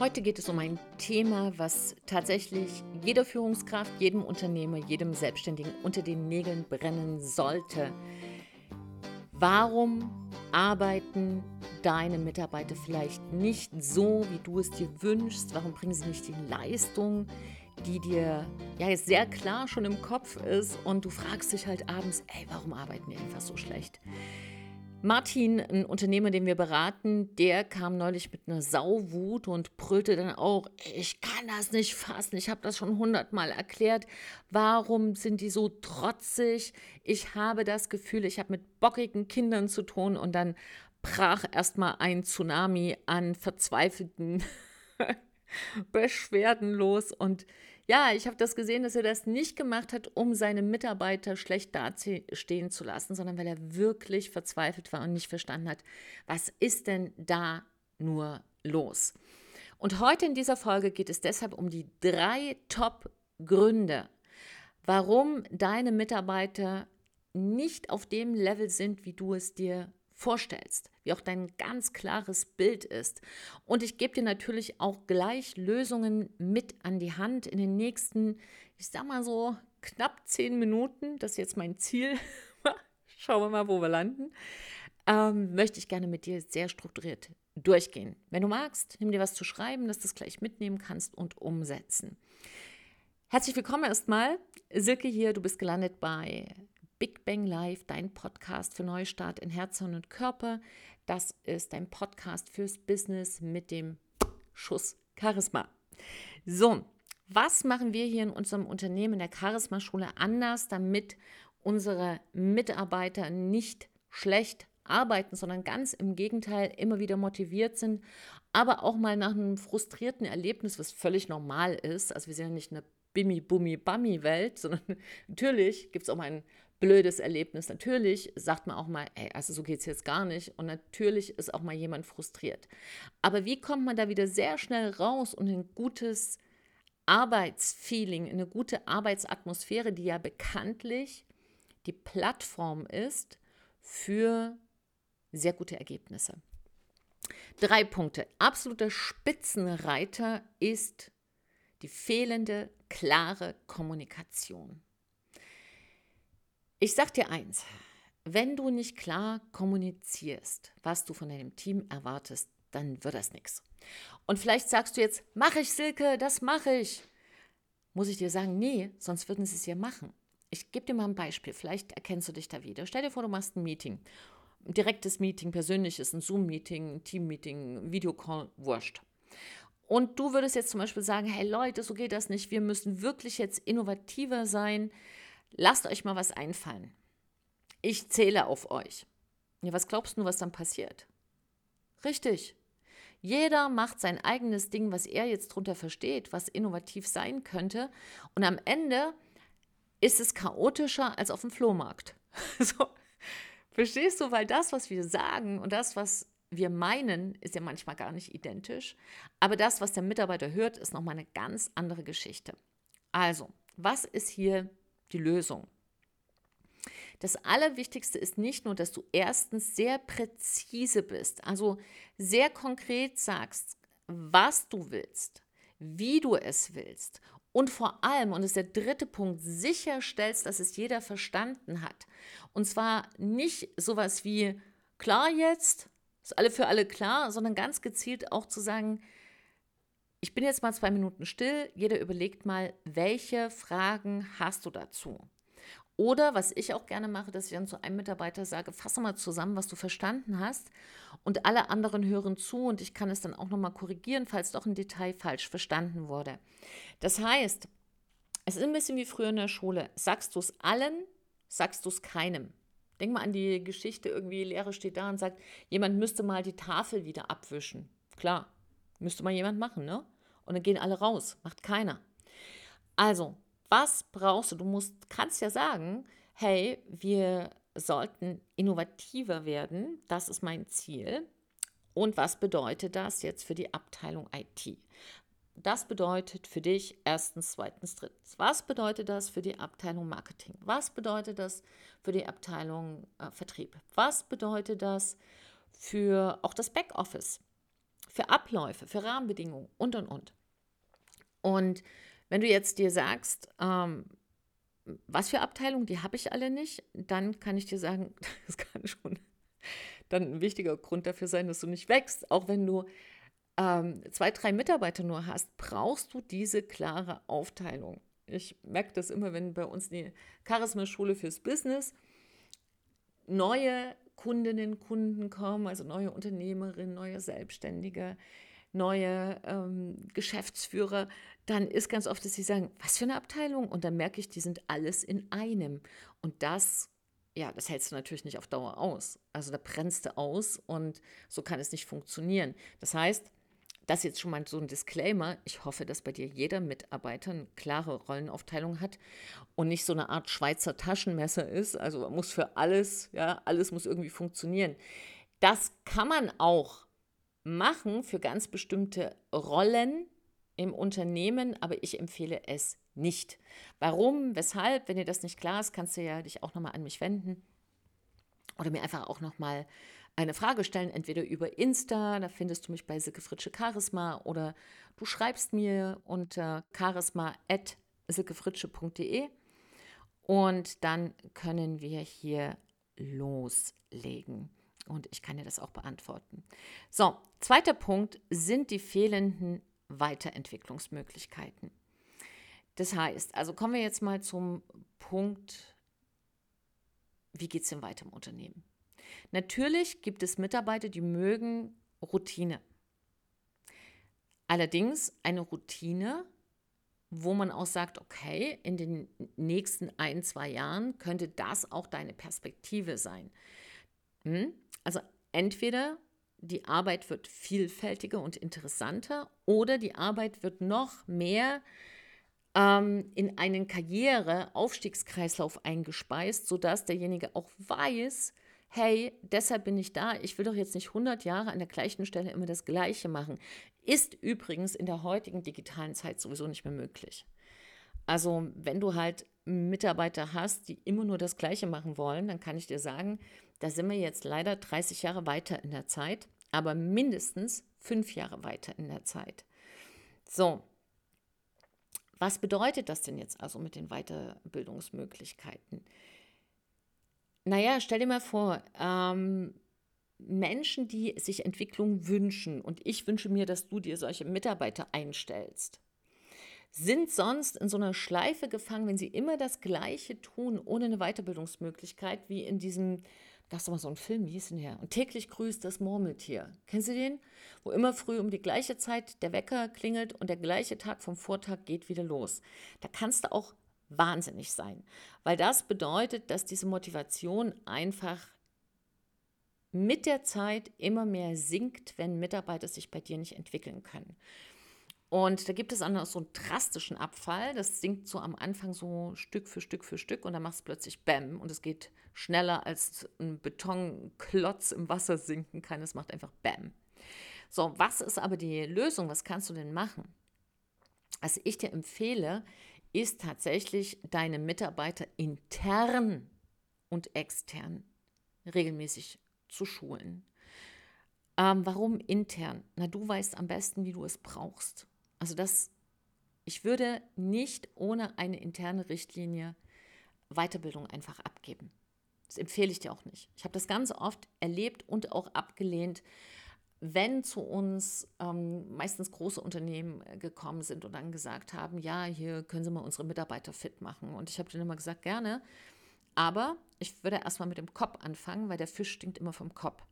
Heute geht es um ein Thema, was tatsächlich jeder Führungskraft, jedem Unternehmer, jedem Selbstständigen unter den Nägeln brennen sollte. Warum arbeiten deine Mitarbeiter vielleicht nicht so, wie du es dir wünschst? Warum bringen sie nicht die Leistung, die dir ja sehr klar schon im Kopf ist und du fragst dich halt abends, ey, warum arbeiten die einfach so schlecht? Martin, ein Unternehmer, den wir beraten, der kam neulich mit einer Sauwut und brüllte dann auch, ich kann das nicht fassen, ich habe das schon hundertmal erklärt, warum sind die so trotzig? Ich habe das Gefühl, ich habe mit bockigen Kindern zu tun und dann brach erstmal ein Tsunami an verzweifelten Beschwerden los und ja, ich habe das gesehen, dass er das nicht gemacht hat, um seine Mitarbeiter schlecht dastehen zu lassen, sondern weil er wirklich verzweifelt war und nicht verstanden hat, was ist denn da nur los? Und heute in dieser Folge geht es deshalb um die drei Top-Gründe, warum deine Mitarbeiter nicht auf dem Level sind, wie du es dir vorstellst, wie auch dein ganz klares Bild ist. Und ich gebe dir natürlich auch gleich Lösungen mit an die Hand in den nächsten, ich sag mal so, knapp zehn Minuten. Das ist jetzt mein Ziel. Schauen wir mal, wo wir landen. Ähm, möchte ich gerne mit dir sehr strukturiert durchgehen. Wenn du magst, nimm dir was zu schreiben, dass du es gleich mitnehmen kannst und umsetzen. Herzlich willkommen erstmal. Silke hier, du bist gelandet bei Big Bang Live, dein Podcast für Neustart in Herz und Körper. Das ist dein Podcast fürs Business mit dem Schuss Charisma. So, was machen wir hier in unserem Unternehmen der Charisma-Schule anders, damit unsere Mitarbeiter nicht schlecht arbeiten, sondern ganz im Gegenteil immer wieder motiviert sind, aber auch mal nach einem frustrierten Erlebnis, was völlig normal ist. Also wir sind ja nicht eine Bimmi-Bummi-Bammi-Welt, sondern natürlich gibt es auch mal ein blödes Erlebnis. Natürlich sagt man auch mal, ey, also so geht es jetzt gar nicht. Und natürlich ist auch mal jemand frustriert. Aber wie kommt man da wieder sehr schnell raus und ein gutes Arbeitsfeeling, eine gute Arbeitsatmosphäre, die ja bekanntlich die Plattform ist für sehr gute Ergebnisse. Drei Punkte. Absoluter Spitzenreiter ist die fehlende klare Kommunikation. Ich sag dir eins, wenn du nicht klar kommunizierst, was du von deinem Team erwartest, dann wird das nichts. Und vielleicht sagst du jetzt, mache ich, Silke, das mache ich. Muss ich dir sagen, nee, sonst würden sie es ja machen. Ich gebe dir mal ein Beispiel, vielleicht erkennst du dich da wieder. Stell dir vor, du machst ein Meeting. Ein direktes Meeting, persönliches, ein Zoom-Meeting, ein Team-Meeting, Videocall, wurscht. Und du würdest jetzt zum Beispiel sagen, hey Leute, so geht das nicht. Wir müssen wirklich jetzt innovativer sein. Lasst euch mal was einfallen. Ich zähle auf euch. Ja, was glaubst du, was dann passiert? Richtig. Jeder macht sein eigenes Ding, was er jetzt drunter versteht, was innovativ sein könnte. Und am Ende ist es chaotischer als auf dem Flohmarkt. so. Verstehst du? Weil das, was wir sagen und das, was wir meinen, ist ja manchmal gar nicht identisch. Aber das, was der Mitarbeiter hört, ist nochmal eine ganz andere Geschichte. Also, was ist hier die Lösung. Das Allerwichtigste ist nicht nur, dass du erstens sehr präzise bist, also sehr konkret sagst, was du willst, wie du es willst und vor allem, und das ist der dritte Punkt, sicherstellst, dass es jeder verstanden hat. Und zwar nicht sowas wie, klar jetzt, ist alle für alle klar, sondern ganz gezielt auch zu sagen, ich bin jetzt mal zwei Minuten still. Jeder überlegt mal, welche Fragen hast du dazu? Oder was ich auch gerne mache, dass ich dann zu einem Mitarbeiter sage, fasse mal zusammen, was du verstanden hast. Und alle anderen hören zu und ich kann es dann auch nochmal korrigieren, falls doch ein Detail falsch verstanden wurde. Das heißt, es ist ein bisschen wie früher in der Schule. Sagst du es allen, sagst du es keinem. Denk mal an die Geschichte, irgendwie Lehrer steht da und sagt, jemand müsste mal die Tafel wieder abwischen. Klar, Müsste mal jemand machen, ne? Und dann gehen alle raus. Macht keiner. Also, was brauchst du? Du musst, kannst ja sagen, hey, wir sollten innovativer werden. Das ist mein Ziel. Und was bedeutet das jetzt für die Abteilung IT? Das bedeutet für dich erstens, zweitens, drittens. Was bedeutet das für die Abteilung Marketing? Was bedeutet das für die Abteilung äh, Vertrieb? Was bedeutet das für auch das Backoffice? für Abläufe, für Rahmenbedingungen und, und, und. Und wenn du jetzt dir sagst, ähm, was für Abteilungen, die habe ich alle nicht, dann kann ich dir sagen, das kann schon dann ein wichtiger Grund dafür sein, dass du nicht wächst. Auch wenn du ähm, zwei, drei Mitarbeiter nur hast, brauchst du diese klare Aufteilung. Ich merke das immer, wenn bei uns die Charisma-Schule fürs Business neue Kundinnen, Kunden kommen, also neue Unternehmerinnen, neue Selbstständige, neue ähm, Geschäftsführer, dann ist ganz oft, dass sie sagen, was für eine Abteilung? Und dann merke ich, die sind alles in einem. Und das, ja, das hältst du natürlich nicht auf Dauer aus. Also da brennst du aus und so kann es nicht funktionieren. Das heißt, das jetzt schon mal so ein Disclaimer. Ich hoffe, dass bei dir jeder Mitarbeiter eine klare Rollenaufteilung hat und nicht so eine Art Schweizer Taschenmesser ist. Also muss für alles, ja, alles muss irgendwie funktionieren. Das kann man auch machen für ganz bestimmte Rollen im Unternehmen, aber ich empfehle es nicht. Warum, weshalb, wenn dir das nicht klar ist, kannst du ja dich auch nochmal an mich wenden oder mir einfach auch nochmal eine Frage stellen, entweder über Insta, da findest du mich bei Silke Fritsche Charisma oder du schreibst mir unter charisma.silkefritsche.de und dann können wir hier loslegen. Und ich kann dir das auch beantworten. So, zweiter Punkt sind die fehlenden Weiterentwicklungsmöglichkeiten. Das heißt, also kommen wir jetzt mal zum Punkt, wie geht es denn weiter im Unternehmen? Natürlich gibt es Mitarbeiter, die mögen Routine. Allerdings eine Routine, wo man auch sagt, okay, in den nächsten ein, zwei Jahren könnte das auch deine Perspektive sein. Hm? Also entweder die Arbeit wird vielfältiger und interessanter oder die Arbeit wird noch mehr ähm, in einen Karriere-Aufstiegskreislauf eingespeist, sodass derjenige auch weiß, hey, deshalb bin ich da, ich will doch jetzt nicht 100 Jahre an der gleichen Stelle immer das Gleiche machen. Ist übrigens in der heutigen digitalen Zeit sowieso nicht mehr möglich. Also wenn du halt Mitarbeiter hast, die immer nur das Gleiche machen wollen, dann kann ich dir sagen, da sind wir jetzt leider 30 Jahre weiter in der Zeit, aber mindestens fünf Jahre weiter in der Zeit. So, was bedeutet das denn jetzt also mit den Weiterbildungsmöglichkeiten? Naja, stell dir mal vor, ähm, Menschen, die sich Entwicklung wünschen, und ich wünsche mir, dass du dir solche Mitarbeiter einstellst, sind sonst in so einer Schleife gefangen, wenn sie immer das Gleiche tun, ohne eine Weiterbildungsmöglichkeit, wie in diesem, das ist mal so ein Film, wie hieß denn der? Und täglich grüßt das Murmeltier. Kennst du den? Wo immer früh um die gleiche Zeit der Wecker klingelt und der gleiche Tag vom Vortag geht wieder los. Da kannst du auch wahnsinnig sein, weil das bedeutet, dass diese Motivation einfach mit der Zeit immer mehr sinkt, wenn Mitarbeiter sich bei dir nicht entwickeln können. Und da gibt es auch noch so einen drastischen Abfall. Das sinkt so am Anfang so Stück für Stück für Stück und dann machst du plötzlich Bäm und es geht schneller als ein Betonklotz im Wasser sinken kann. Es macht einfach Bäm. So, was ist aber die Lösung? Was kannst du denn machen? Was ich dir empfehle, ist tatsächlich deine Mitarbeiter intern und extern regelmäßig zu schulen. Ähm, warum intern? Na, du weißt am besten, wie du es brauchst. Also das, ich würde nicht ohne eine interne Richtlinie Weiterbildung einfach abgeben. Das empfehle ich dir auch nicht. Ich habe das ganz oft erlebt und auch abgelehnt, wenn zu uns ähm, meistens große Unternehmen gekommen sind und dann gesagt haben, ja, hier können Sie mal unsere Mitarbeiter fit machen. Und ich habe dann immer gesagt, gerne. Aber ich würde erstmal mit dem Kopf anfangen, weil der Fisch stinkt immer vom Kopf.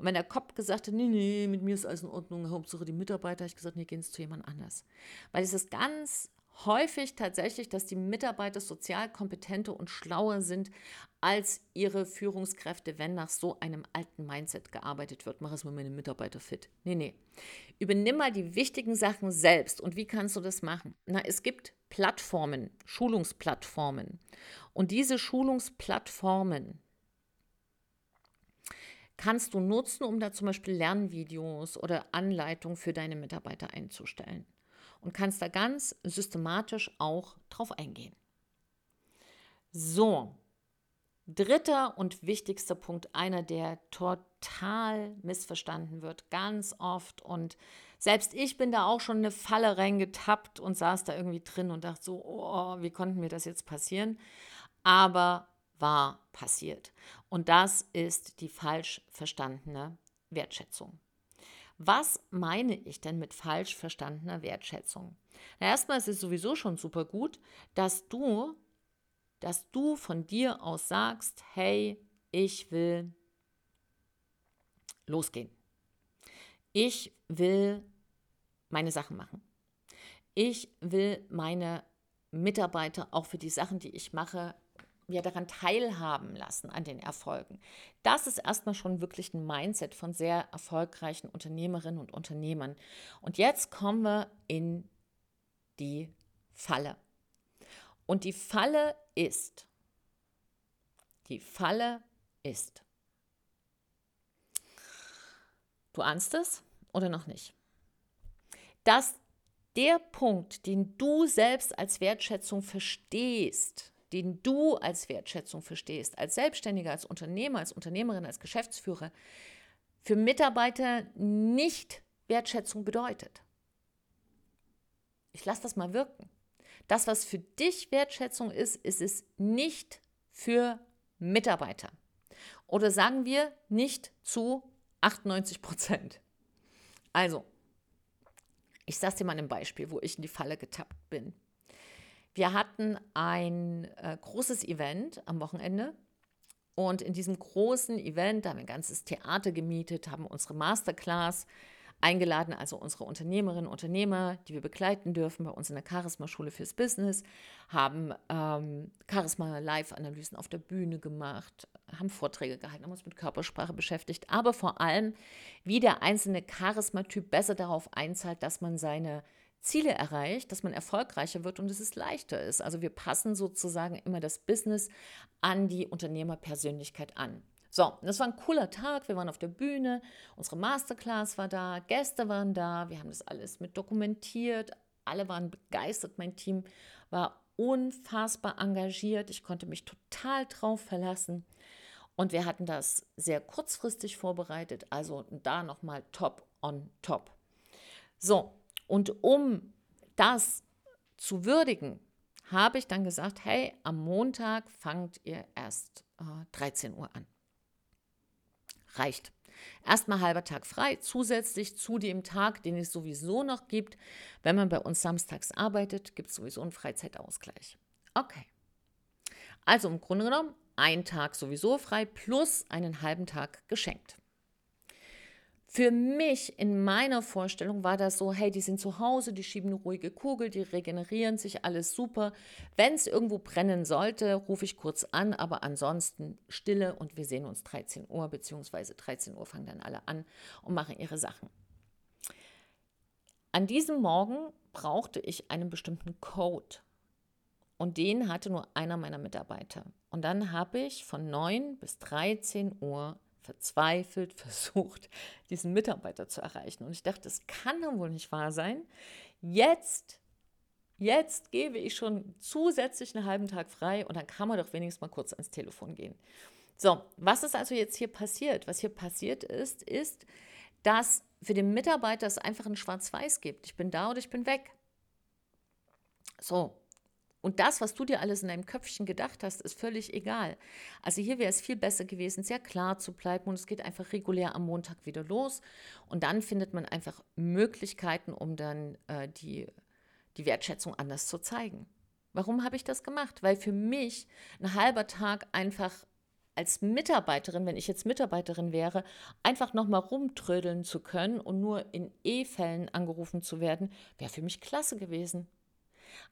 Und wenn der Kopf gesagt hat, nee, nee, mit mir ist alles in Ordnung, Hauptsache die Mitarbeiter, ich gesagt, nee, gehen Sie zu jemand anders. Weil es ist ganz häufig tatsächlich, dass die Mitarbeiter sozial kompetenter und schlauer sind als ihre Führungskräfte, wenn nach so einem alten Mindset gearbeitet wird. Mach es mal meine Mitarbeiter fit. Nee, nee. Übernimm mal die wichtigen Sachen selbst. Und wie kannst du das machen? Na, es gibt Plattformen, Schulungsplattformen. Und diese Schulungsplattformen kannst du nutzen, um da zum Beispiel Lernvideos oder Anleitungen für deine Mitarbeiter einzustellen und kannst da ganz systematisch auch drauf eingehen. So, Dritter und wichtigster Punkt, einer, der total missverstanden wird, ganz oft. Und selbst ich bin da auch schon eine Falle reingetappt und saß da irgendwie drin und dachte so, oh, wie konnten mir das jetzt passieren? Aber war passiert. Und das ist die falsch verstandene Wertschätzung. Was meine ich denn mit falsch verstandener Wertschätzung? Na, erstmal ist es sowieso schon super gut, dass du dass du von dir aus sagst, hey, ich will losgehen. Ich will meine Sachen machen. Ich will meine Mitarbeiter auch für die Sachen, die ich mache, ja daran teilhaben lassen an den Erfolgen. Das ist erstmal schon wirklich ein Mindset von sehr erfolgreichen Unternehmerinnen und Unternehmern. Und jetzt kommen wir in die Falle. Und die Falle ist, die Falle ist, du ahnst es oder noch nicht, dass der Punkt, den du selbst als Wertschätzung verstehst, den du als Wertschätzung verstehst, als Selbstständiger, als Unternehmer, als Unternehmerin, als Geschäftsführer, für Mitarbeiter nicht Wertschätzung bedeutet. Ich lasse das mal wirken. Das, was für dich Wertschätzung ist, ist es nicht für Mitarbeiter. Oder sagen wir nicht zu 98 Prozent. Also, ich sage dir mal ein Beispiel, wo ich in die Falle getappt bin. Wir hatten ein äh, großes Event am Wochenende. Und in diesem großen Event haben wir ein ganzes Theater gemietet, haben unsere Masterclass eingeladen, also unsere Unternehmerinnen und Unternehmer, die wir begleiten dürfen bei uns in der Charisma-Schule fürs Business, haben ähm, Charisma-Live-Analysen auf der Bühne gemacht, haben Vorträge gehalten, haben uns mit Körpersprache beschäftigt, aber vor allem, wie der einzelne Charisma-Typ besser darauf einzahlt, dass man seine Ziele erreicht, dass man erfolgreicher wird und dass es leichter ist. Also wir passen sozusagen immer das Business an die Unternehmerpersönlichkeit an. So, das war ein cooler Tag. Wir waren auf der Bühne, unsere Masterclass war da, Gäste waren da, wir haben das alles mit dokumentiert. Alle waren begeistert. Mein Team war unfassbar engagiert. Ich konnte mich total drauf verlassen. Und wir hatten das sehr kurzfristig vorbereitet, also da nochmal top on top. So, und um das zu würdigen, habe ich dann gesagt, hey, am Montag fangt ihr erst äh, 13 Uhr an reicht. Erstmal halber Tag frei, zusätzlich zu dem Tag, den es sowieso noch gibt. Wenn man bei uns samstags arbeitet, gibt es sowieso einen Freizeitausgleich. Okay. Also im Grunde genommen ein Tag sowieso frei plus einen halben Tag geschenkt. Für mich in meiner Vorstellung war das so, hey, die sind zu Hause, die schieben eine ruhige Kugel, die regenerieren sich, alles super. Wenn es irgendwo brennen sollte, rufe ich kurz an, aber ansonsten Stille und wir sehen uns 13 Uhr, beziehungsweise 13 Uhr fangen dann alle an und machen ihre Sachen. An diesem Morgen brauchte ich einen bestimmten Code und den hatte nur einer meiner Mitarbeiter. Und dann habe ich von 9 bis 13 Uhr verzweifelt versucht, diesen Mitarbeiter zu erreichen. Und ich dachte, das kann doch wohl nicht wahr sein. Jetzt, jetzt gebe ich schon zusätzlich einen halben Tag frei und dann kann man doch wenigstens mal kurz ans Telefon gehen. So, was ist also jetzt hier passiert? Was hier passiert ist, ist, dass für den Mitarbeiter es einfach ein Schwarz-Weiß gibt. Ich bin da oder ich bin weg. So, und das, was du dir alles in deinem Köpfchen gedacht hast, ist völlig egal. Also hier wäre es viel besser gewesen, sehr klar zu bleiben und es geht einfach regulär am Montag wieder los. Und dann findet man einfach Möglichkeiten, um dann äh, die, die Wertschätzung anders zu zeigen. Warum habe ich das gemacht? Weil für mich ein halber Tag einfach als Mitarbeiterin, wenn ich jetzt Mitarbeiterin wäre, einfach nochmal rumtrödeln zu können und nur in E-Fällen angerufen zu werden, wäre für mich klasse gewesen.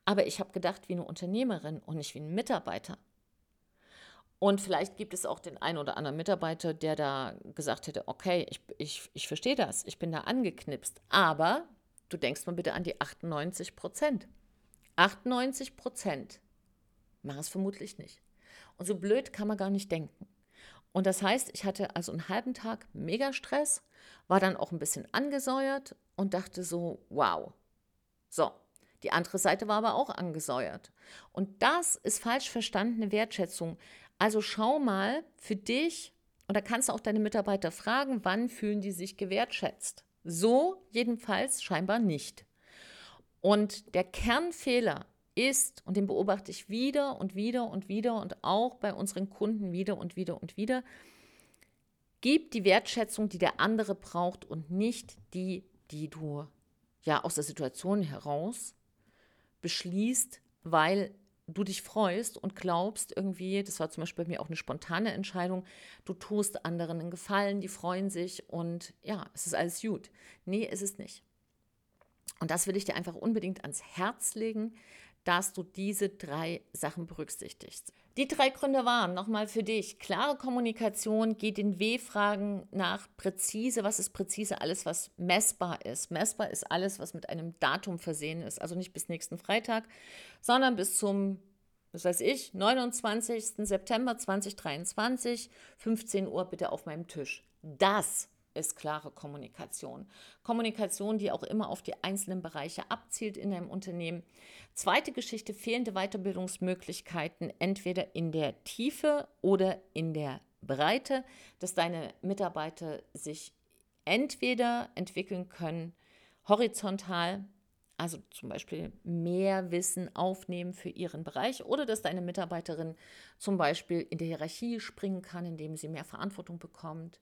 Aber ich habe gedacht wie eine Unternehmerin und nicht wie ein Mitarbeiter. Und vielleicht gibt es auch den einen oder anderen Mitarbeiter, der da gesagt hätte, okay, ich, ich, ich verstehe das, ich bin da angeknipst. Aber du denkst mal bitte an die 98 Prozent. 98 Prozent machen es vermutlich nicht. Und so blöd kann man gar nicht denken. Und das heißt, ich hatte also einen halben Tag mega Stress, war dann auch ein bisschen angesäuert und dachte so, wow. So, die andere Seite war aber auch angesäuert. Und das ist falsch verstandene Wertschätzung. Also schau mal für dich, und da kannst du auch deine Mitarbeiter fragen, wann fühlen die sich gewertschätzt. So jedenfalls scheinbar nicht. Und der Kernfehler ist, und den beobachte ich wieder und wieder und wieder und auch bei unseren Kunden wieder und wieder und wieder, gib die Wertschätzung, die der andere braucht und nicht die, die du ja aus der Situation heraus beschließt, weil du dich freust und glaubst irgendwie, das war zum Beispiel bei mir auch eine spontane Entscheidung, du tust anderen einen Gefallen, die freuen sich und ja, es ist alles gut. Nee, ist es nicht. Und das will ich dir einfach unbedingt ans Herz legen, dass du diese drei Sachen berücksichtigst. Die drei Gründe waren nochmal für dich. Klare Kommunikation, geh den W-Fragen nach präzise. Was ist präzise? Alles, was messbar ist. Messbar ist alles, was mit einem Datum versehen ist. Also nicht bis nächsten Freitag, sondern bis zum, was weiß ich, 29. September 2023, 15 Uhr bitte auf meinem Tisch. Das ist klare Kommunikation. Kommunikation, die auch immer auf die einzelnen Bereiche abzielt in einem Unternehmen. Zweite Geschichte, fehlende Weiterbildungsmöglichkeiten, entweder in der Tiefe oder in der Breite, dass deine Mitarbeiter sich entweder entwickeln können horizontal, also zum Beispiel mehr Wissen aufnehmen für ihren Bereich oder dass deine Mitarbeiterin zum Beispiel in der Hierarchie springen kann, indem sie mehr Verantwortung bekommt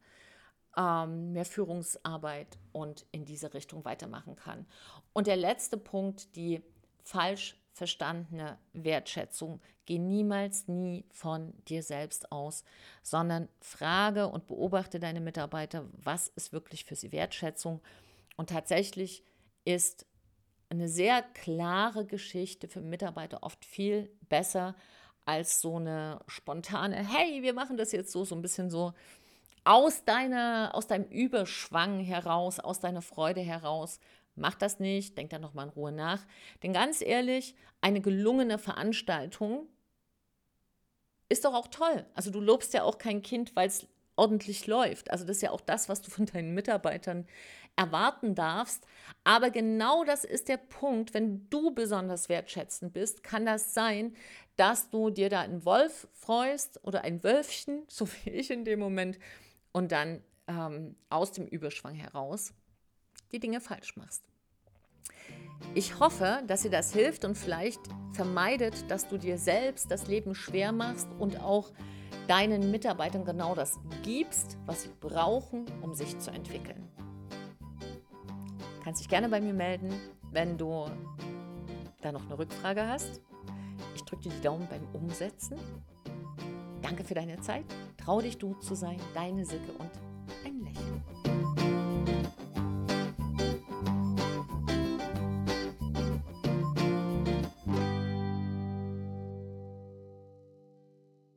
ähm, mehr Führungsarbeit und in diese Richtung weitermachen kann. Und der letzte Punkt, die falsch verstandene Wertschätzung. Geh niemals nie von dir selbst aus, sondern frage und beobachte deine Mitarbeiter, was ist wirklich für sie Wertschätzung. Und tatsächlich ist eine sehr klare Geschichte für Mitarbeiter oft viel besser als so eine spontane, hey, wir machen das jetzt so, so ein bisschen so, aus, deiner, aus deinem Überschwang heraus, aus deiner Freude heraus. Mach das nicht, denk da nochmal in Ruhe nach. Denn ganz ehrlich, eine gelungene Veranstaltung ist doch auch toll. Also du lobst ja auch kein Kind, weil es ordentlich läuft. Also das ist ja auch das, was du von deinen Mitarbeitern erwarten darfst. Aber genau das ist der Punkt, wenn du besonders wertschätzend bist, kann das sein, dass du dir da einen Wolf freust oder ein Wölfchen, so wie ich in dem Moment, und dann ähm, aus dem Überschwang heraus die Dinge falsch machst. Ich hoffe, dass dir das hilft und vielleicht vermeidet, dass du dir selbst das Leben schwer machst und auch deinen Mitarbeitern genau das gibst, was sie brauchen, um sich zu entwickeln. Du kannst dich gerne bei mir melden, wenn du da noch eine Rückfrage hast. Ich drücke dir die Daumen beim Umsetzen Danke für deine Zeit. Trau dich, du zu sein. Deine Silke und